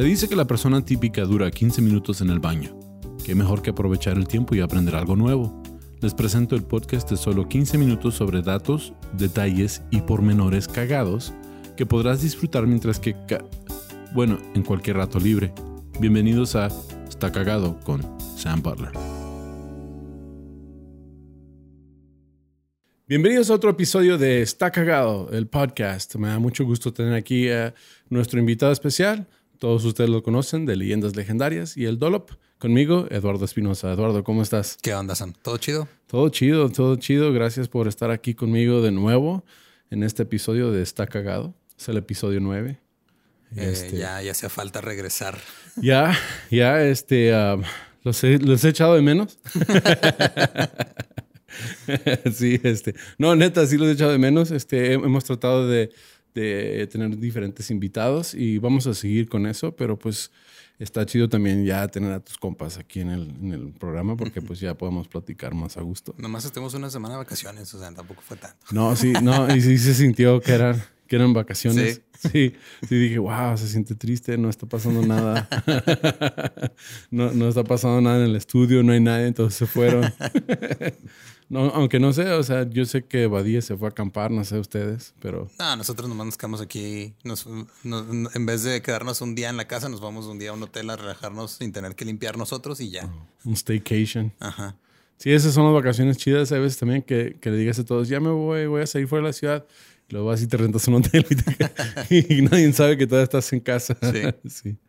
Se dice que la persona típica dura 15 minutos en el baño. Qué mejor que aprovechar el tiempo y aprender algo nuevo. Les presento el podcast de solo 15 minutos sobre datos, detalles y pormenores cagados que podrás disfrutar mientras que... bueno, en cualquier rato libre. Bienvenidos a Está Cagado con Sam Butler. Bienvenidos a otro episodio de Está Cagado, el podcast. Me da mucho gusto tener aquí a nuestro invitado especial. Todos ustedes lo conocen de Leyendas Legendarias y el Dolop. Conmigo, Eduardo Espinosa. Eduardo, ¿cómo estás? ¿Qué onda, Sam? ¿Todo chido? Todo chido, todo chido. Gracias por estar aquí conmigo de nuevo en este episodio de Está Cagado. Es el episodio 9. Eh, este, ya, ya hace falta regresar. Ya, ya, este, um, los, he, los he echado de menos. sí, este, no, neta, sí los he echado de menos. Este, hemos tratado de, de tener diferentes invitados y vamos a seguir con eso, pero pues está chido también ya tener a tus compas aquí en el, en el programa porque pues ya podemos platicar más a gusto. Nomás estemos una semana de vacaciones, o sea, tampoco fue tanto. No, sí, no, y sí se sintió que eran, que eran vacaciones. Sí, sí, dije, wow, se siente triste, no está pasando nada. no, no está pasando nada en el estudio, no hay nadie, entonces se fueron. no, aunque no sé, o sea, yo sé que Badía se fue a acampar, no sé ustedes, pero... No, nosotros nomás nos quedamos aquí, nos, en vez de quedarnos un día en la casa, nos vamos un día a un hotel a relajarnos sin tener que limpiar nosotros y ya. Oh, un staycation. Ajá. Sí, esas son las vacaciones chidas. Hay veces también que, que le digas a todos, ya me voy, voy a salir fuera de la ciudad. Luego vas y te rentas un hotel y, nadie sabe que todavía estás en casa. Sí.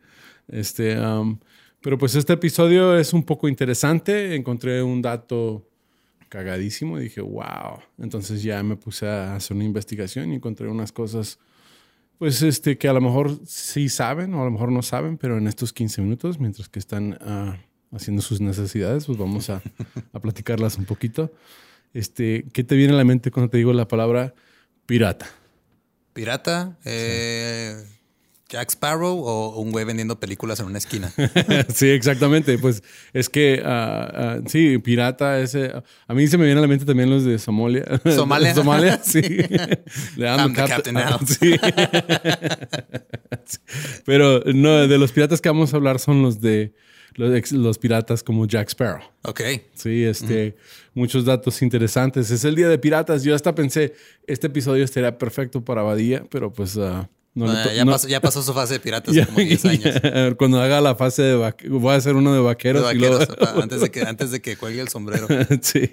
Este, um, pero pues este episodio es un poco interesante. Encontré un dato cagadísimo y dije, wow. Entonces ya me puse a hacer una investigación y encontré unas cosas, pues este, que a lo mejor sí saben o a lo mejor no saben, pero en estos 15 minutos, mientras que están uh, haciendo sus necesidades, pues vamos a, a platicarlas un poquito. Este, ¿Qué te viene a la mente cuando te digo la palabra Pirata. Pirata, eh, Jack Sparrow o un güey vendiendo películas en una esquina. sí, exactamente. Pues es que ah, sí, pirata ese. A mí se me viene a la mente también los de Somalia. Somalia. Somalia, sí. Le I'm the captain now. sí. Pero no, de los piratas que vamos a hablar son los de los, piratas como Jack Sparrow. Ok. Sí, este, muchos datos interesantes. Es el día de piratas. Yo hasta pensé, este episodio estaría perfecto para Badía, pero pues... Uh, no, ya, pasó, ya, pasó, su fase de piratas hace como 10 años. Cuando haga la fase de vaqueros, voy a hacer uno de vaqueros. antes, de que, antes de que cuelgue el sombrero. sí.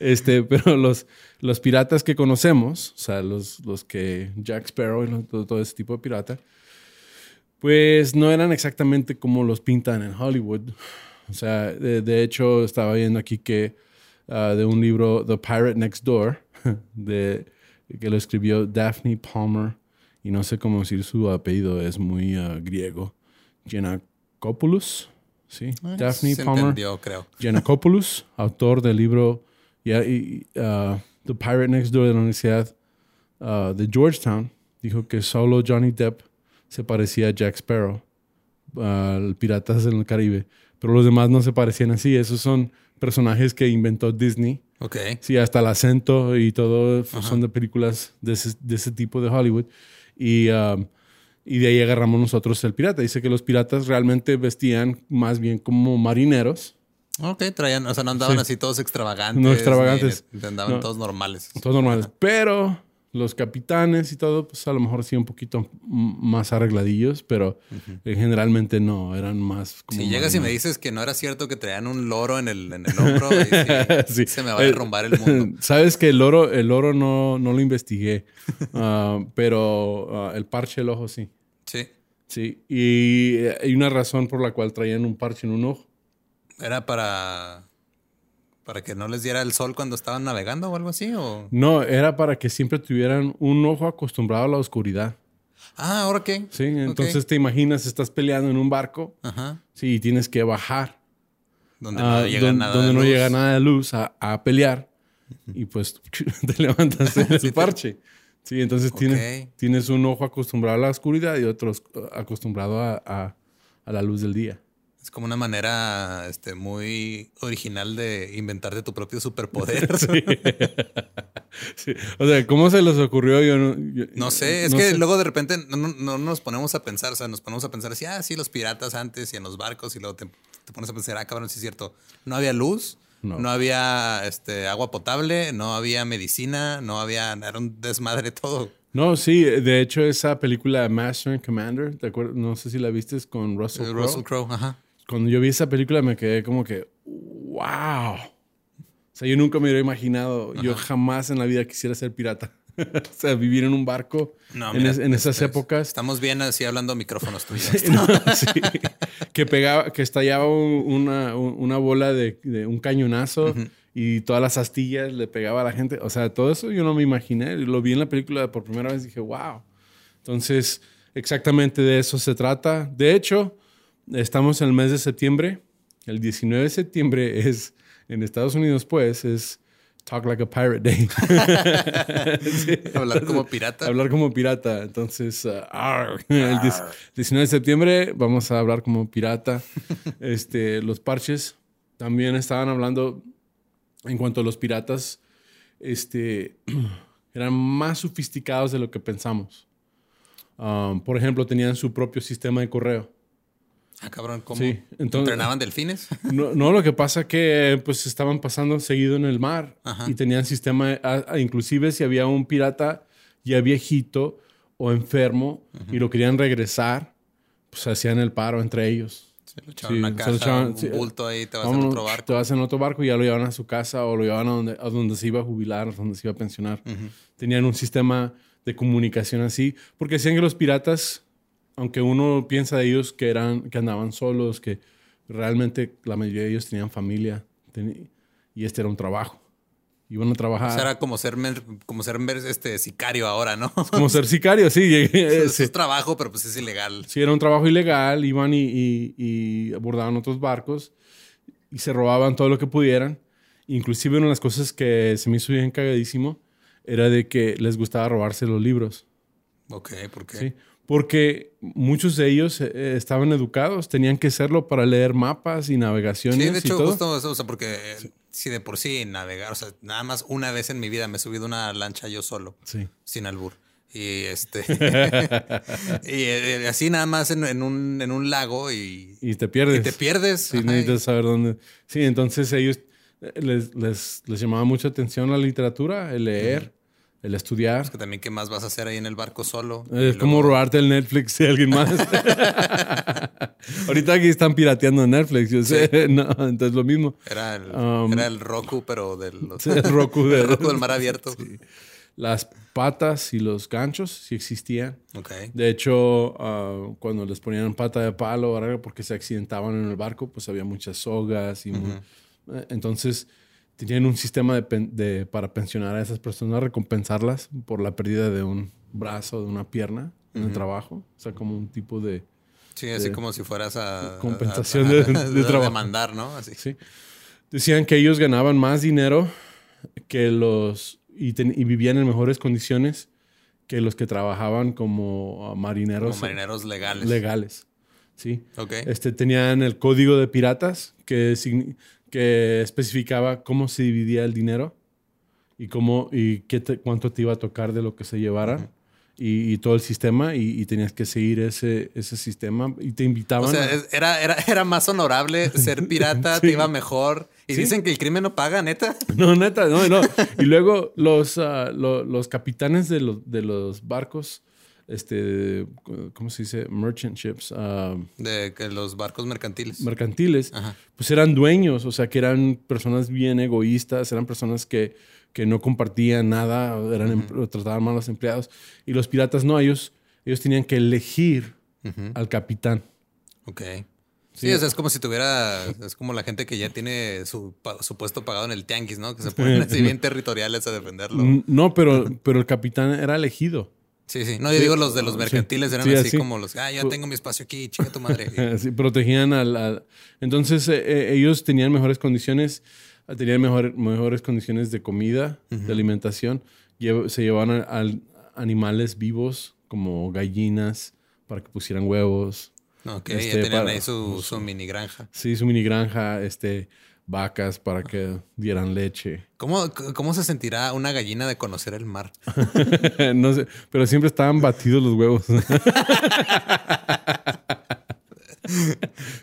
Este, pero los, los piratas que conocemos, o sea, los, los que Jack Sparrow y todo, todo ese tipo de pirata, pues no eran exactamente como los pintan en Hollywood. O sea, de, hecho, estaba viendo aquí que ah, de un libro, The Pirate Next Door, de, que lo escribió Daphne Palmer, y no sé cómo decir su apellido, es muy uh, griego. Giannakopoulos, ¿sí? Eh, Daphne Palmer. Entendió, creo. Giannakopoulos, autor del libro y, uh, The Pirate Next Door de la Universidad de Georgetown, dijo que solo Johnny Depp se parecía a Jack Sparrow, al Piratas en el Caribe, pero los demás no se parecían así. Esos son personajes que inventó Disney. Ok. Sí, hasta el acento y todo son de películas de ese, tipo de Hollywood. Y, um, y de ahí agarramos nosotros el pirata. Dice que los piratas realmente vestían más bien como marineros. Ok, traían, o sea, no andaban así todos extravagantes. No extravagantes. andaban todos normales. Todos normales. Pero los capitanes y todo, pues a lo mejor sí un poquito más arregladillos, pero eh, generalmente no, eran más como... Si llegas y me dices que no era cierto que traían un loro en el, en el hombro, se me va a derrumbar el mundo. Sabes que el loro, el loro no, no lo investigué, ah, pero ah, el parche del ojo sí. Sí. Sí, y eh, hay una razón por la cual traían un parche en un ojo. Era para ¿Para que no les diera el sol cuando estaban navegando o algo así? ¿o? No, era para que siempre tuvieran un ojo acostumbrado a la oscuridad. Ah, ¿ahora qué? Sí, entonces te imaginas, estás peleando en un barco. Ajá. Sí, y tienes que bajar. Donde no llega nada donde no luz. llega nada de luz a, pelear. Y pues te levantas el parche. Sí, entonces tienes, tienes un ojo acostumbrado a la oscuridad y otro acostumbrado a, a la luz del día. Es como una manera este, muy original de inventarte tu propio superpoder. Sí. O sea, ¿cómo se les ocurrió? Yo no, no sé, es que luego de repente no, nos ponemos a pensar, o sea, nos ponemos a pensar así, ah, sí, los piratas antes y en los barcos, y luego te, pones a pensar, ah, cabrón, sí es cierto, no había luz, no, había este, agua potable, no había medicina, no había, era un desmadre todo. No, sí, de hecho esa película Master and Commander, ¿te acuerdas? No sé si la viste con Russell Crowe. Russell Crowe, ajá. Cuando yo vi esa película me quedé como que, wow. O sea, yo nunca me hubiera imaginado, yo jamás en la vida quisiera ser pirata. o sea, vivir en un barco en, esas épocas. Estamos bien así hablando micrófonos tuyos. Que pegaba, que estallaba una, una, bola de, un cañonazo y todas las astillas le pegaba a la gente. O sea, todo eso yo no me imaginé. Lo vi en la película por primera vez y dije, wow. Entonces, exactamente de eso se trata. De hecho, estamos en el mes de septiembre. El 19 de septiembre es en Estados Unidos, pues, es Talk Like a Pirate Day. hablar como pirata. Hablar como pirata. Entonces, uh, el 19 de septiembre vamos a hablar como pirata. Este, los parches también estaban hablando en cuanto a los piratas. Este, eran más sofisticados de lo que pensamos. Um, por ejemplo, tenían su propio sistema de correo. Ah, cabrón, ¿cómo? Sí, ¿Entrenaban delfines? No, lo que pasa que pues estaban pasando seguido en el mar y tenían sistema, inclusive si había un pirata ya viejito o enfermo y lo querían regresar, pues hacían el paro entre ellos. Se lo echaban una casa, un bulto ahí, te vas en otro barco. Te vas en otro barco y ya lo llevaban a su casa o lo llevaban a donde, a donde se iba a jubilar, a donde se iba a pensionar. Tenían un sistema de comunicación así, porque decían que los piratas aunque uno piensa de ellos que, eran, que andaban solos, que realmente la mayoría de ellos tenían familia y este era un trabajo. Iban a trabajar. O sea, era como ser, como ser este, sicario ahora, ¿no? Como ser sicario, sí. es, es trabajo, pero pues es ilegal. Sí, era un trabajo ilegal. Iban y, y, abordaban otros barcos y se robaban todo lo que pudieran. Inclusive una de las cosas que se me hizo bien cagadísimo era de que les gustaba robarse los libros. Ok, ¿por qué? Sí, porque muchos de ellos eh, estaban educados, tenían que serlo para leer mapas y navegaciones. Sí, de hecho, y todo. justo eso, o sea, porque si de por sí navegar, o sea, nada más una vez en mi vida me he subido una lancha yo solo, sí. sin albur. Y este. y eh, así nada más en, un, en, un, lago y. Y te pierdes. Y te pierdes. Sí, necesitas saber dónde. Sí, entonces ellos eh, les, les, les llamaba mucha atención la literatura, el leer el estudiar. Es que también, ¿qué más vas a hacer ahí en el barco solo? Es como robarte el Netflix de alguien más. Ahorita aquí están pirateando Netflix, yo sé. No, entonces lo mismo. Era el, um, era el Roku, pero del, el Roku, el Roku del mar abierto. Las patas y los ganchos sí existían. Okay. De hecho, uh, cuando les ponían pata de palo o algo porque se accidentaban en el barco, pues había muchas sogas y... Eh, entonces tenían un sistema de, para pensionar a esas personas, recompensarlas por la pérdida de un brazo, de una pierna en el trabajo. O sea, como un tipo de... Sí, así como si fueras a... Compensación de, trabajo. mandar, ¿no? Así. Sí. Decían que ellos ganaban más dinero que los... Y, vivían en mejores condiciones que los que trabajaban como marineros. Como marineros legales. Legales. Sí. Ok. Este, tenían el código de piratas, que que especificaba cómo se dividía el dinero y cómo y qué cuánto te iba a tocar de lo que se llevara. Y, todo el sistema y, tenías que seguir ese, ese sistema y te invitaban. O sea, era, era, era, más honorable ser pirata, te iba mejor. Y dicen que el crimen no paga, neta. No, neta, no, no. y luego los, ah, los capitanes de, los, de los barcos este, ¿cómo se dice? Merchant ships. Ah, de que los barcos mercantiles. Mercantiles. Pues eran dueños, o sea, que eran personas bien egoístas, eran personas que, que no compartían nada, eran em, trataban mal a los empleados. Y los piratas no, ellos, ellos tenían que elegir al capitán. Ok. Sí, o sea, es como si tuviera, es como la gente que ya tiene su, su puesto pagado en el tianguis, ¿no? Que se ponen así bien territoriales a defenderlo. No, pero, pero el capitán era elegido. Sí, sí. No, yo digo los de los mercantiles eran así, como los, ah, ya tengo mi espacio aquí, chica tu madre. sí, protegían al... Entonces eh, eh, ellos tenían mejores condiciones, tenían mejores condiciones de comida, de alimentación. se llevaban a, animales vivos como gallinas para que pusieran huevos. Ok, ya Este, tenían para- ahí su, su mini granja. Sí, su mini granja, este, vacas para que dieran leche. ¿Cómo, ¿Cómo se sentirá una gallina de conocer el mar? no sé, pero siempre estaban batidos los huevos.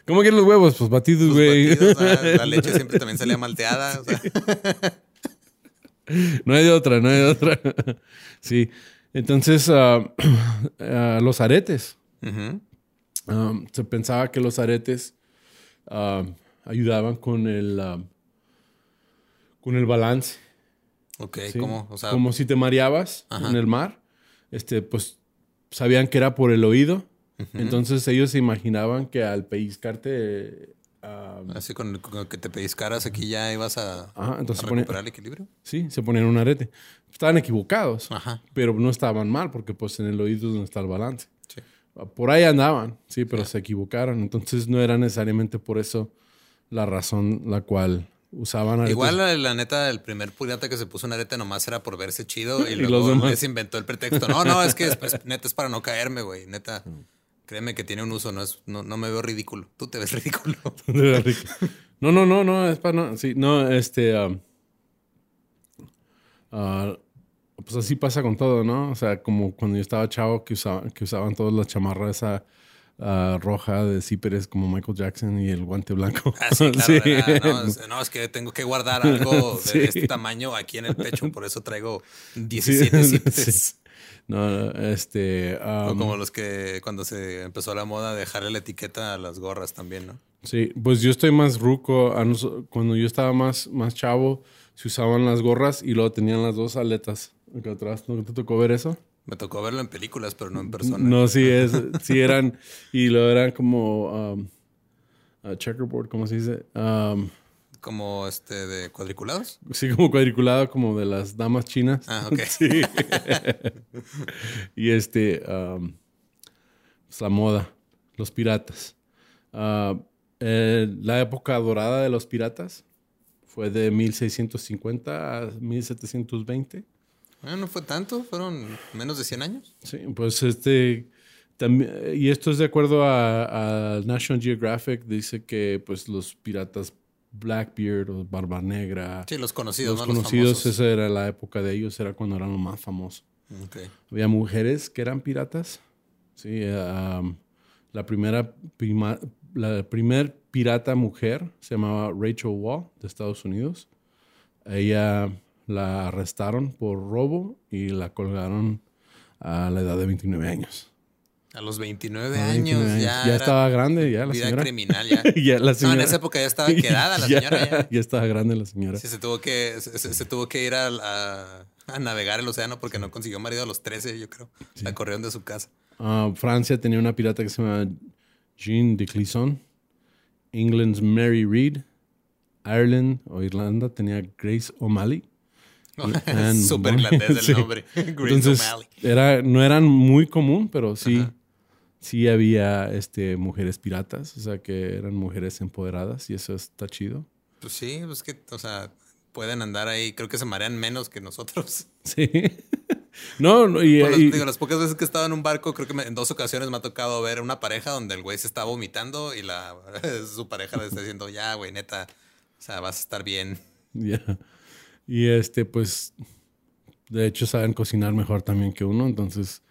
¿Cómo quieren los huevos? Pues batidos, Sus güey. batidos, ah, la leche siempre también salía malteada. o sea. No hay de otra, no hay de otra. sí. Entonces, ah, ah, los aretes. Um, se pensaba que los aretes ayudaban con el, um, con el balance. Ok, ¿sí? ¿cómo? O sea, Como si te mareabas Ajá. en el mar, este, pues sabían que era por el oído. Entonces ellos se imaginaban que al pellizcarte... um, así con, con que te pellizcaras aquí ya ibas a, Ajá, a entonces ponía- recuperar el equilibrio. sí, se ponían un arete. Estaban equivocados, Ajá. pero no estaban mal porque pues en el oído es donde está el balance. Sí. Por ahí andaban, sí, pero se equivocaron. Entonces no era necesariamente por eso la razón la cual usaban aretes. Igual, la, la neta, el primer pirata que se puso un arete nomás era por verse chido y, Y luego los demás. les inventó el pretexto. No, no, es que es, es- neta es para no caerme, güey. Neta, créeme que tiene un uso, no, es, no, no me veo ridículo. Tú te ves ridículo. No, no, no, no, es para no. Sí, no, este. um, ah, pues así pasa con todo, ¿no? O sea, como cuando yo estaba chavo que, usaba, que usaban todas las chamarras esa ah, roja de zíperes como Michael Jackson y el guante blanco. Ah, sí, claro. Sí. No, es, no, es que tengo que guardar algo de Sí. este tamaño aquí en el pecho, por eso traigo Sí, 17 zippers. sí. No, este. O um, como los que cuando se empezó la moda dejarle la etiqueta a las gorras también, ¿no? Sí, pues yo estoy más ruco. Cuando yo estaba más, más chavo, se usaban las gorras y luego tenían las dos aletas acá atrás. ¿No te tocó ver eso? Me tocó verlo en películas, pero no en persona. No, sí, es, sí eran, y luego eran como um, uh, checkerboard, ¿cómo se dice? Um, Como este de cuadriculados. sí, como cuadriculado, como de las damas chinas. Ah, ok. Sí. y este, um, pues la moda, los piratas. Ah, eh, la época dorada de los piratas fue de 1650 a 1720. Ah, no fue tanto, fueron menos de 100 años. Sí, pues este también y esto es de acuerdo a, a National Geographic dice que pues los piratas Blackbeard o Barba Negra, Sí, los conocidos, los no conocidos, los esa era la época de ellos, era cuando eran los más famosos. Ok. Había mujeres que eran piratas. Sí, eh, um, la primera prima- la primer pirata mujer se llamaba Rachel Wall de Estados Unidos. Ella la arrestaron por robo y la colgaron a la edad de 29 años. A los 29 A años 29 ya, ya estaba grande ya la vida señora. criminal ya. ya la No, en esa época ya estaba quedada la señora ya. ya estaba grande la señora. Sí, se tuvo que, se, se- se tuvo que ir a, a- a navegar el océano porque no consiguió marido a los 13, yo creo. La corrieron de su casa. Ah, Francia tenía una pirata que se llama Jean de Clisson. England's Mary Read. Ireland o Irlanda tenía Grace O'Malley. Súper Boleyn. irlandés el Sí. nombre. Grace Entonces, era, no eran muy común, pero sí, Ajá. sí había este, mujeres piratas, o sea, que eran mujeres empoderadas y eso está chido. Pues sí, pues que, o sea, pueden andar ahí. Creo que se marean menos que nosotros. Sí. no, no, y, digo, las pocas veces que he estado en un barco, creo que me- en dos ocasiones me ha tocado ver una pareja donde el güey se está vomitando y la su pareja le está diciendo, ya, güey, neta, o sea, vas a estar bien. Ya. Y este, pues, de hecho saben cocinar mejor también que uno, entonces,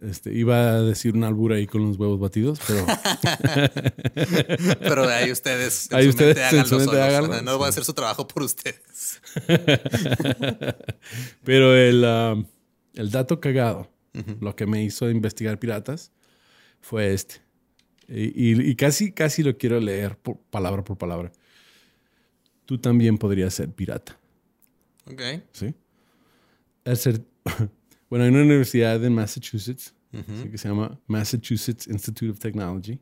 este, iba a decir una albura ahí con los huevos batidos, pero Pero de ahí ustedes, en Ahí su ustedes No voy a hacer su trabajo por ustedes. Pero el, um, el dato cagado, lo que me hizo investigar piratas, fue este. Y, y- y casi, casi lo quiero leer por, palabra por palabra. Tú también podrías ser pirata, Ok. ¿sí? Ser- bueno, hay una universidad en Massachusetts que se llama Massachusetts Institute of Technology,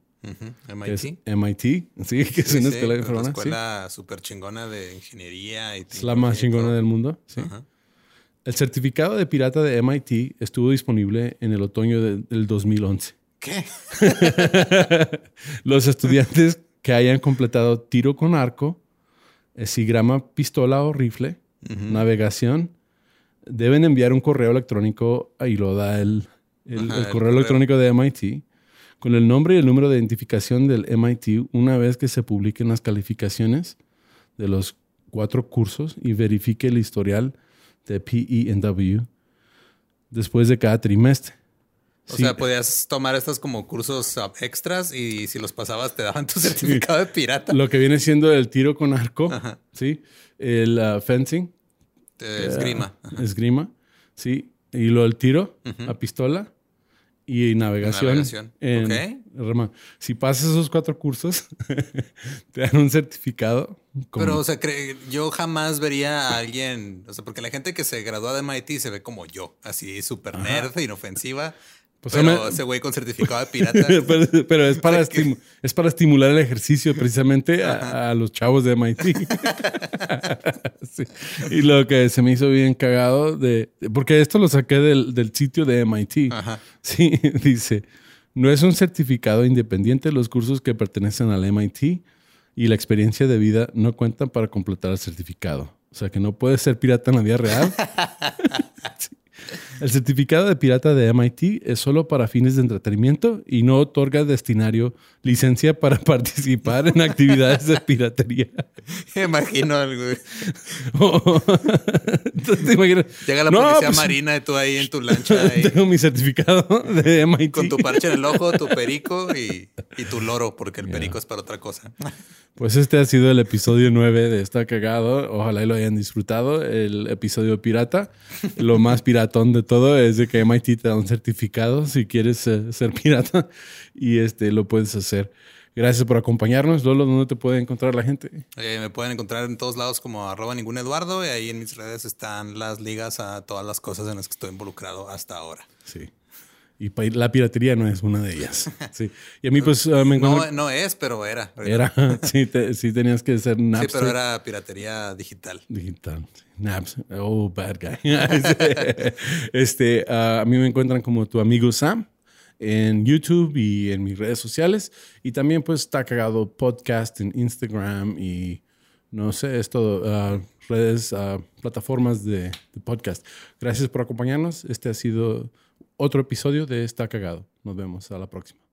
es MIT. MIT, ¿sí? que es una sí, escuela de una escuela súper chingona de ingeniería. Y Es la más chingona del mundo, sí. El certificado de pirata de MIT estuvo disponible en el otoño de- del 2011. ¿Qué? Los estudiantes que hayan completado tiro con arco, sigrama, pistola o rifle, navegación, deben enviar un correo electrónico y lo da el, el- Ajá, el el correo correo. electrónico de MIT con el nombre y el número de identificación del MIT una vez que se publiquen las calificaciones de los cuatro cursos y verifique el historial de PEW después de cada trimestre. O sea, podías tomar estos como cursos extras y si los pasabas te daban tu certificado de pirata. Lo que viene siendo el tiro con arco, ¿sí? El uh, fencing. esgrima. esgrima, sí. Y lo del tiro a pistola y navegación. navegación. Si pasas esos cuatro cursos, te dan un certificado. Pero, o sea, yo jamás vería a alguien, o sea, porque la gente que se gradúa de MIT se ve como yo, así súper nerd, inofensiva. Pues pero ese güey con certificado de pirata. pero, es, para es para estimular el ejercicio precisamente a, los chavos de MIT. Y lo que se me hizo bien cagado de... Porque esto lo saqué del, del sitio de MIT. Sí, dice, no es un certificado independiente. Los cursos que pertenecen al MIT y la experiencia de vida no cuentan para completar el certificado. O sea que no puedes ser pirata en la vida real. El certificado de pirata de MIT es solo para fines de entretenimiento y no otorga destinario licencia para participar en actividades de piratería. imagino algo. Llega la policía pues, marina y tú ahí en tu lancha. Tengo mi certificado de MIT. Con tu parche en el ojo, tu perico y, tu loro, porque el perico es para otra cosa. Pues este ha sido el episodio 9 de Está Cagado. Ojalá y lo hayan disfrutado. El episodio pirata. Lo más piratón de todo es de que MIT te da un certificado si quieres eh, ser pirata y este lo puedes hacer. Gracias por acompañarnos. Lolo, ¿dónde te puede encontrar la gente? Eh, me pueden encontrar en todos lados como arroba ningún Eduardo y ahí en mis redes están las ligas a todas las cosas en las que estoy involucrado hasta ahora. Sí. Y la piratería no es una de ellas. Sí. Y a mí, pues, uh, me encuentro... no, no es, pero era. Era. Sí, sí tenías que ser Napster. Sí, pero era piratería digital. Digital. Naps. Oh, bad guy. este, uh, a mí me encuentran como tu amigo Sam en YouTube y en mis redes sociales. Y también, pues, está cagado podcast en Instagram y no sé, es todo. Uh, redes, plataformas de, de podcast. Gracias por acompañarnos. Este ha sido otro episodio de Está Cagado. Nos vemos a la próxima.